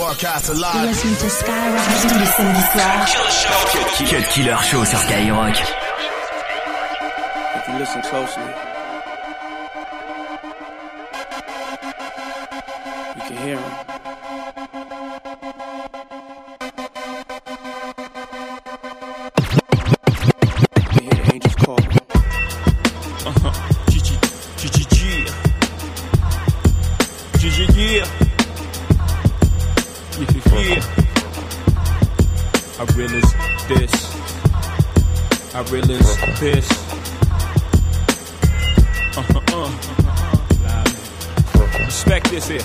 broadcast live. Listen to Skyrock tous les samedis soirs. Cut Killer Show sur Skyrock. If you listen closely, you can hear him. I realize this. Uh-huh, uh. Respect this here.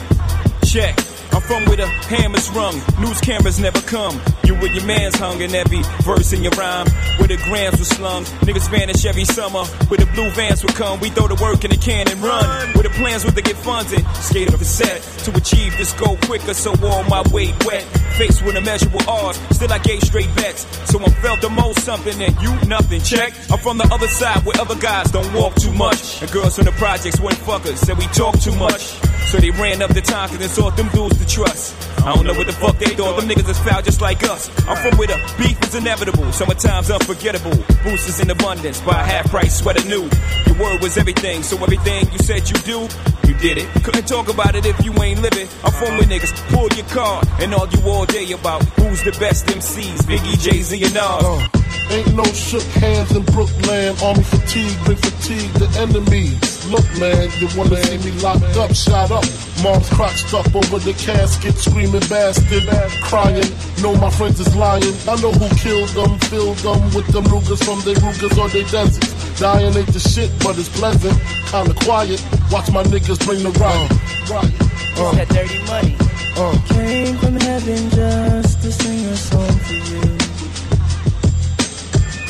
Check. I'm from where the hammers rung, news cameras never come. You and your man's hung in every verse in your rhyme. Where the grams were slung, niggas vanish every summer. Where the blue vans would come, we throw the work in the can and run. Where the plans were to get funded, skate up a set to achieve this goal quicker. So all my weight wet, faced with immeasurable odds. Still I gave straight bets, so I felt the most something and you nothing. Check. I'm from the other side where other guys don't walk too much, and girls from the projects went fuckers said we talk too much. So they ran up the time cause they sought them dudes to trust. I don't know what the fuck they thought, them niggas is foul just like us. I'm from where the beef is inevitable, summertime's unforgettable. Boosters in abundance, buy half price sweater new. Your word was everything, so everything you said you do, you did it. Couldn't talk about it if you ain't living. I'm from where niggas pull your card and argue all day about who's the best MCs, Biggie, Jay-Z, and Nas. Uh, ain't no shook hands in Brooklyn. Army fatigue, bring fatigue the enemy. Look, man, you wanna see me locked up, shot up. Mom's crotched up over the casket, screaming bastard, crying. No, my friends is lying. I know who killed them, filled them with them Rugers from their Rugers or their deserts. Dying ain't the shit, but it's pleasant. Kinda quiet. Watch my niggas bring the riot. riot. Uh, that dirty money. uh. Came from heaven just to sing a song for you.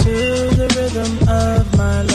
To the rhythm of my love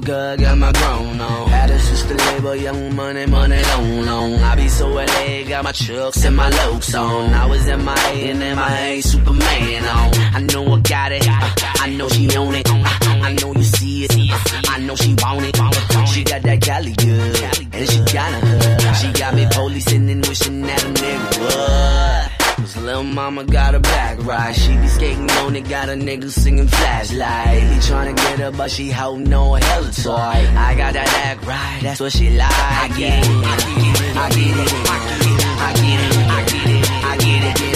Cuz got my grown on. Had a sister label, young money, money, long, long. I be so LA, got my trucks and my lokes on. I was in my A and my A Superman on. I know I got it, I know she own it. I know you see it, I know she want it. She got that Cali good, and she got her. She got me policing and wishing that a nigga would. Cause little mama got a back ride. She be skating on it, got a nigga singing flashlight. He tryna get her, but she holding no hella toy. I got that act right, that's what she like. I get it, I get it, I get it, I get it, I get it, I get it, I get it,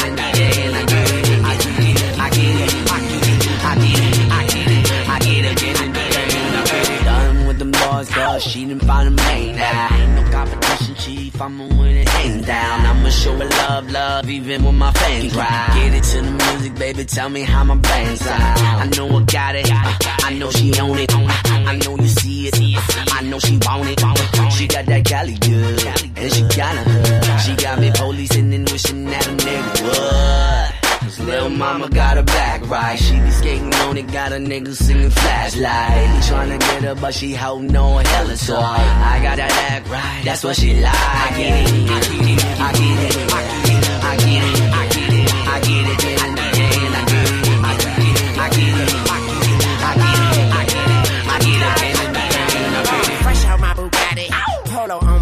she didn't find a main now. Ain't no competition, chief, I'ma win it hands down. I'ma show her love, love, even when my fans ride. Get it to the music, baby, tell me how my band sound. I know I got it, I know she own it. I know you see it, I know she want it. She got that Cali good, and she got her. She got me policing and wishing that mama got her back right. She be skating on it, got a nigga singing flashlight. Tryna get her, but she holding no hella toy. I got that act right, that's what she like. I get it, I get it, I get it, I get it, I get it, I get it, I get it, and I get it, I get it, I get it, I get it, I get it, I get it, I get it, and I get it. Fresh out my Bugatti, polo on.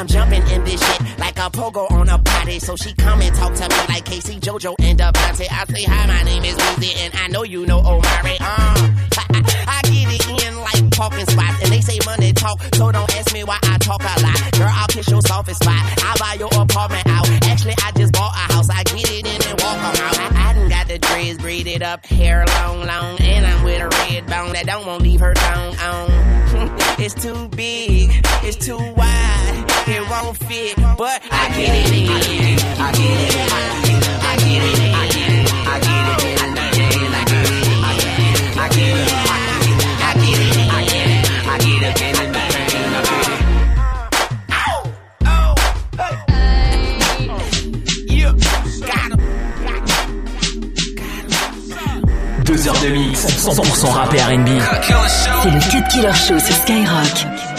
I'm jumping in this shit like a pogo on a potty. So she come and talk to me like K-Ci, JoJo, and Devontae. I say, hi, my name is Weezy, and I know you know Omari. Uh, I get it in like parking spots, and they say money talk, so don't ask me why I talk a lot. Girl, I'll kiss your softest spot. I'll buy your apartment out. Actually, I just bought a house. I get it in and walk out. I, I done got the dreads braided up, hair long, long, and I'm with a red bone that don't want to leave her tongue on. it's too big, it's too wide, it won't. Deux heures de mix, 100% rap et R&B. C'est le Cut Killer Show sur Skyrock.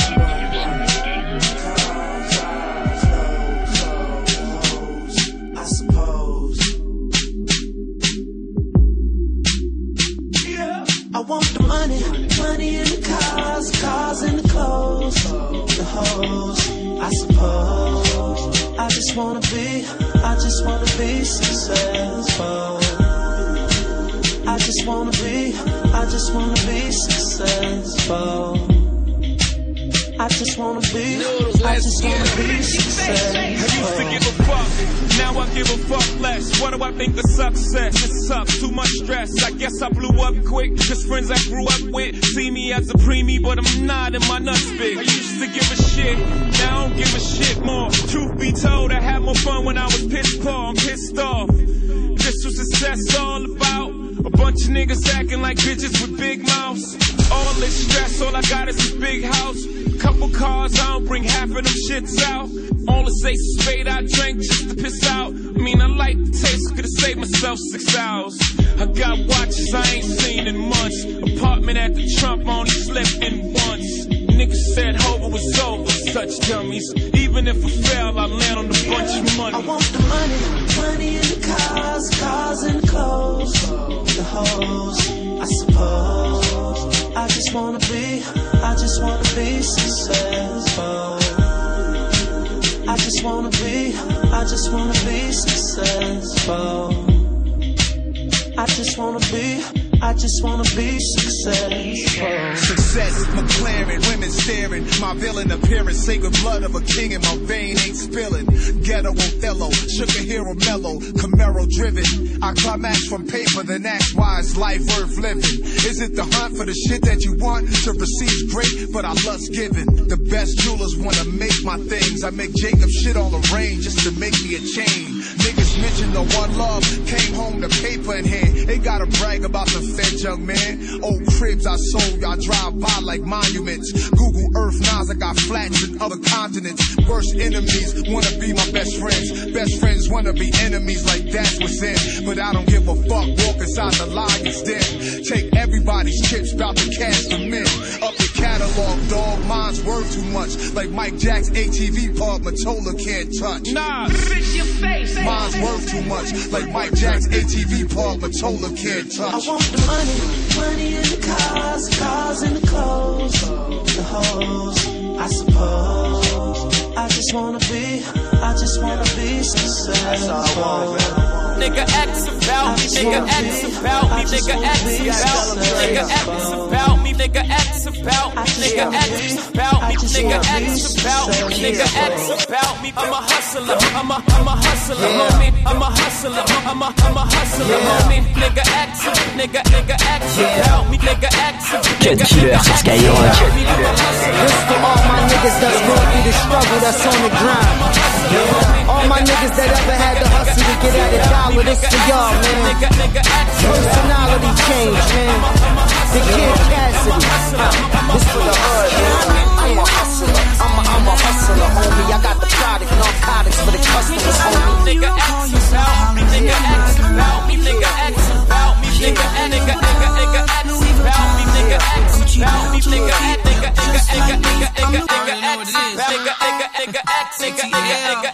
What do I think of success? It sucks, too much stress. I guess I blew up quick, cause friends I grew up with see me as a preemie, but I'm not in my nuts big. I used to give a shit, now I don't give a shit more. Truth be told, I had more fun when I was pissed poor, I'm pissed off. This was success all about. A bunch of niggas acting like bitches with big mouths. All this stress, all I got is this big house. Couple cars, I don't bring half of them shits out. All the ace spade I drank just to piss out. I mean, I like the taste, could've saved myself six hours. I got watches I ain't seen in months. Apartment at the Trump, only slept in once. Niggas said Hova was over, such dummies. Even if I fail, I land on a bunch of money. I want the money, money in the cars, cars and clothes, the hoes. I suppose. I just wanna be, just wanna be successful. I just wanna be, I just wanna be successful. I just wanna be, I just wanna be successful. Success, McLaren, women staring. My villain appearance, sacred blood of a king in my vein ain't spilling. Ghetto Othello, sugar hero mellow, Camaro driven. I climax from paper, then ask why is life worth living? Is it the hunt for the shit that you want to receive great, but I lust giving? The best jewelers wanna make my things. I make Jacob shit all the rain just to make me a chain. Niggas the one love, came home to paper in hand. They gotta brag about the fed young man. Old cribs I sold, y'all drive by like monuments. Google Earth Nas, I got flats in other continents. Worst enemies wanna be my best friends. Best friends wanna be enemies like that's what's in. But I don't give a fuck, walk inside the lion's den. Take everybody's chips, bout to cash them in. Up the catalog, dog, mine's worth too much. Like Mike Jack's ATV pub, Mottola can't touch. Nah, your face. Mine's worth too much. Like Mike Jack's ATV pub, Mottola can't touch. I want the money, money in the cars, cars in the clothes, the hoes, I suppose. I just wanna be, I just wanna be successful. Nigga X about me, nigga X about me, nigga X about me, nigga X about me, nigga X about me, nigga X about me, nigga X about me, nigga X about me. I'm a hustler, I'm a I'm a hustler, homie. I'm a hustler, I'm a I'm a hustler, homie. Nigga X, nigga nigga X about me, nigga X. Cut Killer sur Skyrock. This for all my niggas that's going through the struggle that's on the grind. All my niggas that ever had to hustle to get at a dollar, this for y'all, man. Personality change, man. The kid Cassidy. This for the hood, man. I'm a hustler, I'm a, I'm a hustler, homie. I got the product, narcotics for the customers, homie. Nigga X about me, nigga X about me, nigga X nigga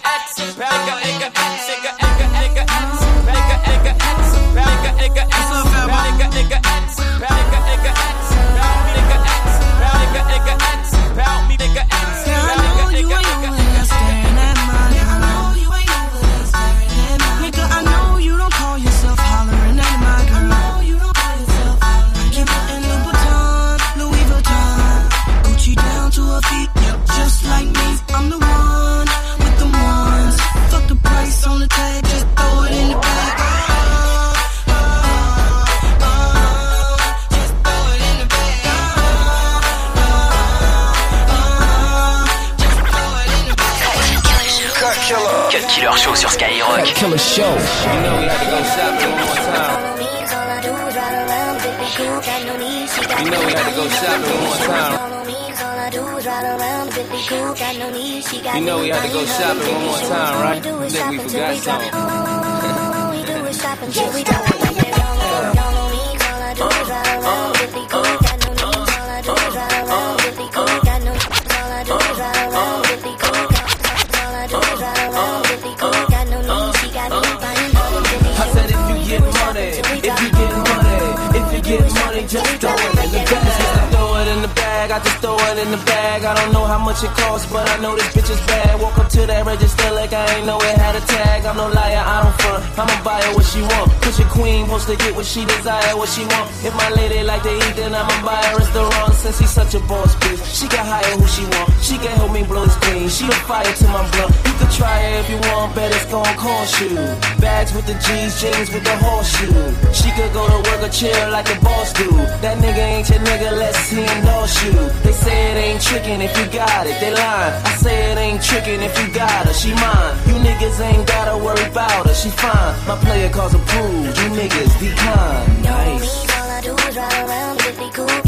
Killer sur Skyrock. Killer Show. You know we had to go shopping one more time. You know we had to go shopping one more time. You know we had to go shopping one more time, right? You think we forgot something? I oh, oh, oh. Throw it in the I just throw it in the bag. I don't know how much it costs, but I know this bitch is bad. Walk up to that register like I ain't know it had a tag. I'm no liar, I don't front. I'ma buy her what she want. Cause your queen supposed to get what she desire, what she want. If my lady like to eat, then I'ma buy her restaurant. Since she's such a boss bitch, she can hire who she want. She can help me blow this clean. She a fire to my blunt. You can try it if you want, bet it's gon' cost you. Bags with the G's, jeans with the horseshoe. She could go to work or chill like a boss do. That nigga ain't your nigga, let's see endorse you. They say it ain't trickin' if you got it, they lying. I say it ain't trickin' if you got her, she mine. You niggas ain't gotta worry about her, she fine. My player calls approved, you niggas decline. Nice. If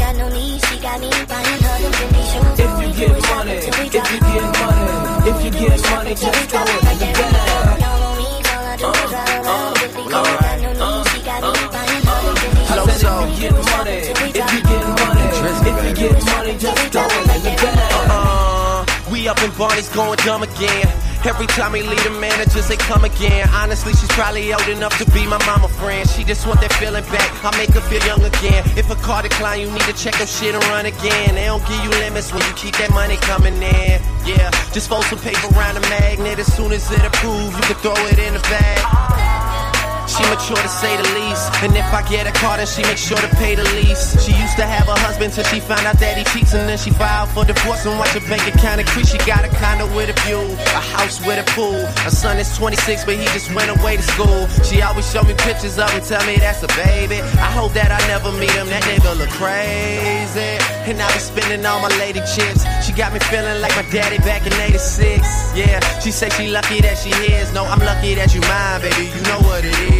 in Barney's going dumb again. Every time we leave the managers, they come again. Honestly, she's probably old enough to be my mama friend. She just want that feeling back. I make her feel young again. If a car decline, you need to check your shit and run again. They don't give you limits when you keep that money coming in. Yeah, just fold some paper around a magnet. As soon as it approves, you can throw it in the bag. She mature to say the least. And if I get a car, then she makes sure to pay the lease. She used to have a husband till she found out that he cheats. And then she filed for divorce and watch her bank account increase. She got a condo with a view, a house with a pool. Her son is 26, but he just went away to school. She always show me pictures of him, tell me that's a baby. I hope that I never meet him. That nigga look crazy. And I be spending all my lady chips. She got me feeling like my daddy back in 86. Yeah, she say she lucky that she is. No, I'm lucky that you mine, baby. You know what it is.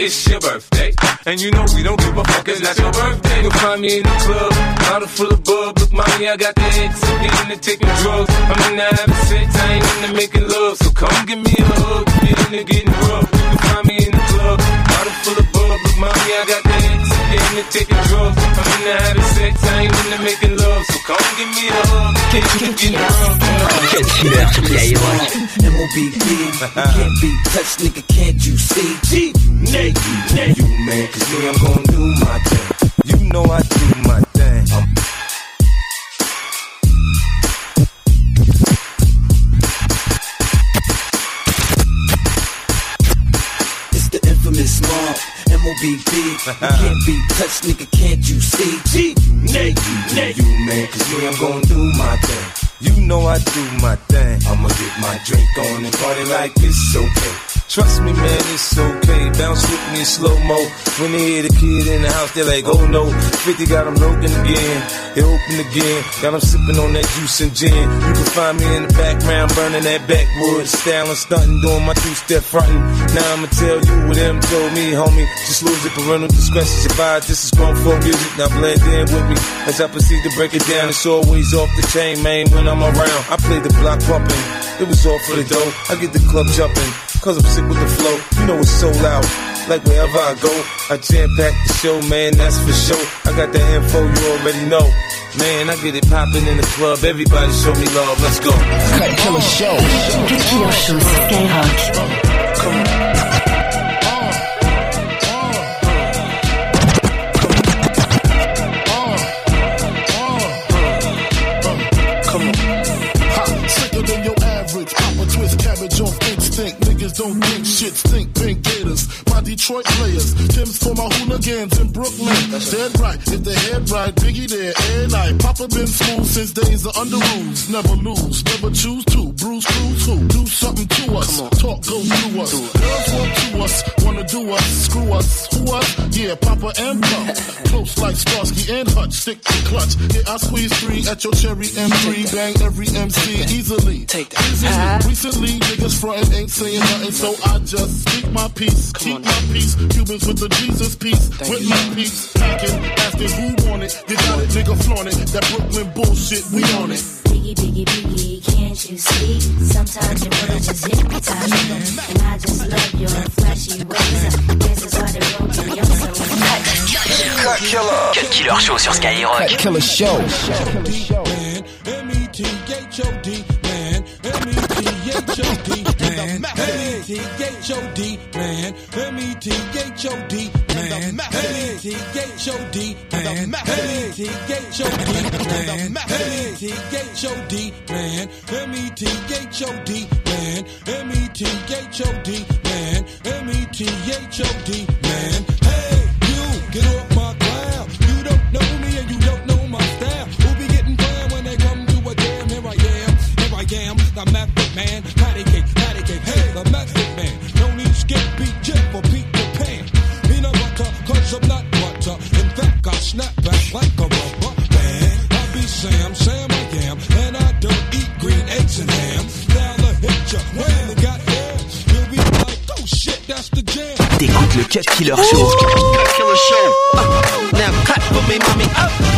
It's your birthday. And you know we don't give a fuck, it's not your birthday. You'll find me in the club, bottle full of bub. Look, mommy, I got the X, I'm getting into taking drugs. I'm into having sex, I ain't into making love. So come give me a hug, get into getting rough. You can find me in the club, bottle full of bub. Look, mommy, I got the X, I'm getting into taking drugs. I'm into having sex, I ain't into making love. So come give me a hug, get killer sur Skyrock. M.O.B.B. Can't be touched, nigga, can't you see? G, Nate, You man, cause me, I'm gon' do my thing. You know I do my thing. Mob. Can't be touched, nigga, can't you see? G, Nate, you man, cause me, I'm gon' do my thing. You know I do my thing. I'ma get my drink on and party like it's okay. Trust me, man, it's okay. Bounce with me slow mo. When they hear the kid in the house, they're like, oh no. 50 got them broken again. They open again. Got them sipping on that juice and gin. You can find me in the background, burning that backwood. Styling, stunting, doing my two step fronting. Now I'ma tell you what them told me, homie. Just lose it, parental discretion advised. This is grown folk music. Now blend in with me as I proceed to break it down. It's always off the chain, man, when I'm around. I play the block pumping. It was all for the dough. I get the club jumping. Cause I'm sick with the flow. You know it's so loud. Like wherever I go, I jam pack the show, man, that's for sure. I got the info, you already know. Man, I get it popping in the club. Everybody show me love. Let's go. Cut Killer Show. Cut Killer Show. Don't think shit stink. Pink Gators, my Detroit players. Tim's for my hooligans in Brooklyn. Dead right, if the head right, Biggie there, and I. Papa been school since days of Underoos. Never lose, never choose to. Bruce Cruz who? Do something to us. Talk goes through us. Girls want to us, wanna do us, screw us. Who us? Yeah, Papa and Pump. Close like Starsky and Hutch, stick to clutch. Yeah, I squeeze three at your cherry M3. Bang every MC easily. Take that. Recently, niggas frontin' ain't saying nothing, so I just speak my peace. Keep my peace. Cubans with the Jesus piece. with my peace. Packing, asking who want it. You got it, nigga, flaunt it. That Brooklyn bullshit, we on it. Biggie, biggie, biggie, can't you see? Sometimes your words just hypnotize me. And I just love your flashy ways. This is why they wrote me. I'm so Cut Killer. Cut Killer Show sur Skyrock. Cut Killer Show. H-O-D, man. M-E-T-H-O-D, man. M-E-T-H-O-D, man. M-E-T-H-O-D, man. M-E-T-H-O-D, man. M-E-T-H-O-D, man. M-E-T-H-O-D, man. M-E-T-H-O-D, man. Hey, you, get off Sam, Sam I am, and I don't eat green eggs and ham. Now I hit ya, when I got there, you'll be like, oh shit, that's the jam. T'écoutes le Cut Killer Show. Cut Killer Show. Now cut for me, mommy. Up.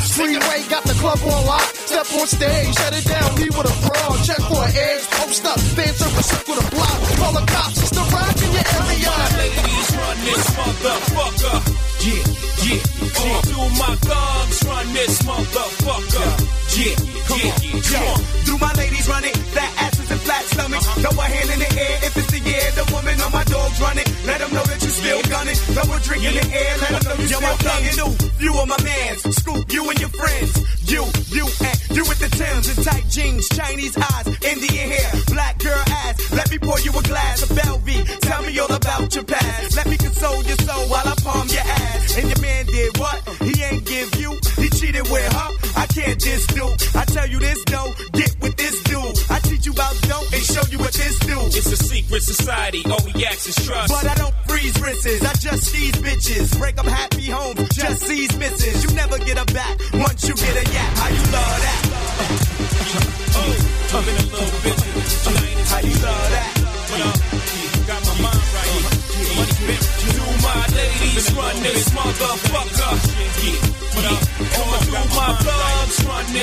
Freeway got the club on lock, step on stage, shut it down, me with a brawl, check for an edge, post up, fan service circle the block, call the cops, it's the rock in your area. Ladies run this motherfucker. Yeah, yeah. All through my thugs run this motherfucker. Yeah, yeah, yeah. Come on. Do my ladies run it? That asses and flat stomachs. Throw a hand in the air if it's the year. The woman on my dogs run it. Let them know that you still gunning. Throw a drink in the air. Let them know you Yo, still thugging. You are my mans. Scoop you and your friends. You, you, and you with the Timbs and tight jeans, Chinese eyes, Indian hair, black girl ass. Let me pour you a glass of Belvy. Tell me all about your past. Let me console your soul while I palm your ass. And your man did what? He ain't give you. He cheated with her. I can't just do. I tell you this no, Get with this dude. I teach you about dope and show you what this do. It's a secret society. All we ask is trust. But I don't freeze wrists, I just seize bitches. Break up happy homes, just seize misses. You never get a back once you get a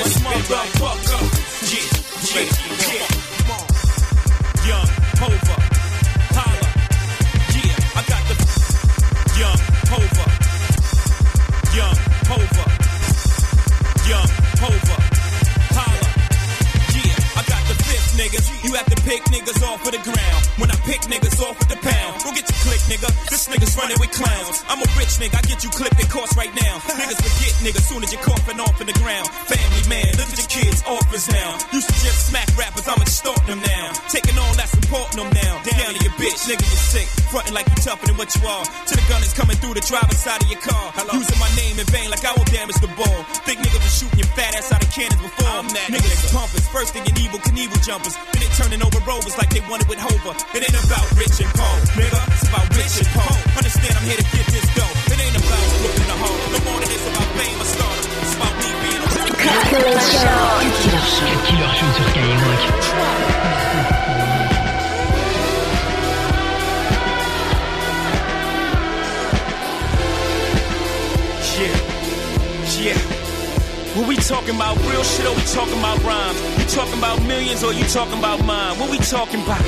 this motherfucker. Yeah, yeah, yeah. Young Hova, holla. Yeah, I got the Young Hova. Young Hova. Young Hova. Holla. Yeah, I got the fifth niggas. You have to pick niggas off of the ground. When I pick niggas off of the pound, go get your click, nigga. This nigga's running with clowns. I'm a rich nigga, I get you clipped and cost right now. Niggas forget niggas soon as you're coughing off in the ground. Family to your bitch, nigga, you sick. Fronting like you tougher than what you are. To the gun is coming through the driver's side of your car. Using my name in vain like I will damage the ball. Think niggas was shooting your fat ass out of cannons before. I'm that niggas pumpers. First they get Evel Knievel jumpers. Then they turning over rovers like they wanted with Hova. It ain't about rich and poor, nigga. It's about rich and poor. Understand I'm here to get this dough. It ain't about looking the hole. No more than it's about fame or stardom. It's about me being a Killer Show. What we talking about real shit or we talking about rhymes? You talking about millions or you talking about mine? What we talking about?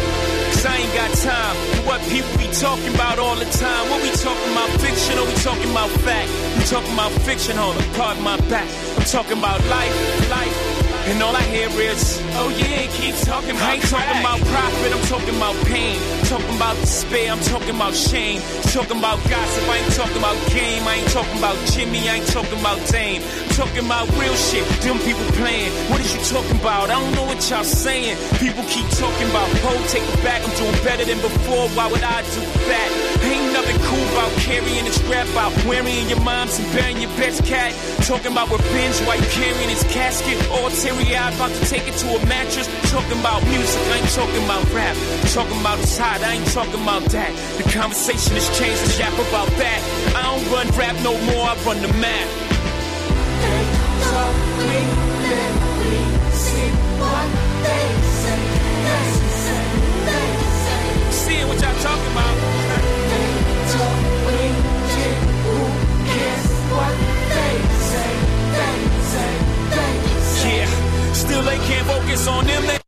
Cause I ain't got time for what people be talking about all the time. What we talking about fiction or we talking about fact? We talking about fiction, hold up, pardon my back. I'm talking about life, life. And all I hear is, oh yeah, keep talking about I ain't talking about profit, I'm talking about pain. Talking about despair, I'm talking about shame. Talking about gossip, I ain't talking about game. I ain't talking about Jimmy, I ain't talking about Dame. I'm talking about real shit, them people playing. What is you talking about? I don't know what y'all saying. People keep talking about, oh, take it back, I'm doing better than before. Why would I do that? Ain't nothing cool about carrying a strap out, wearing your mom's and burying your best cat. Talking about revenge while you carrying his casket. All Teary eyed, about to take it to a mattress. Talking about music, I ain't talking about rap. Talking about it's hot, I ain't talking about that. The conversation has changed the yap about that. I don't run rap no more, I run the map. They we see what they say. They say, they say. Seeing what y'all talking about. Still they can't focus on them. They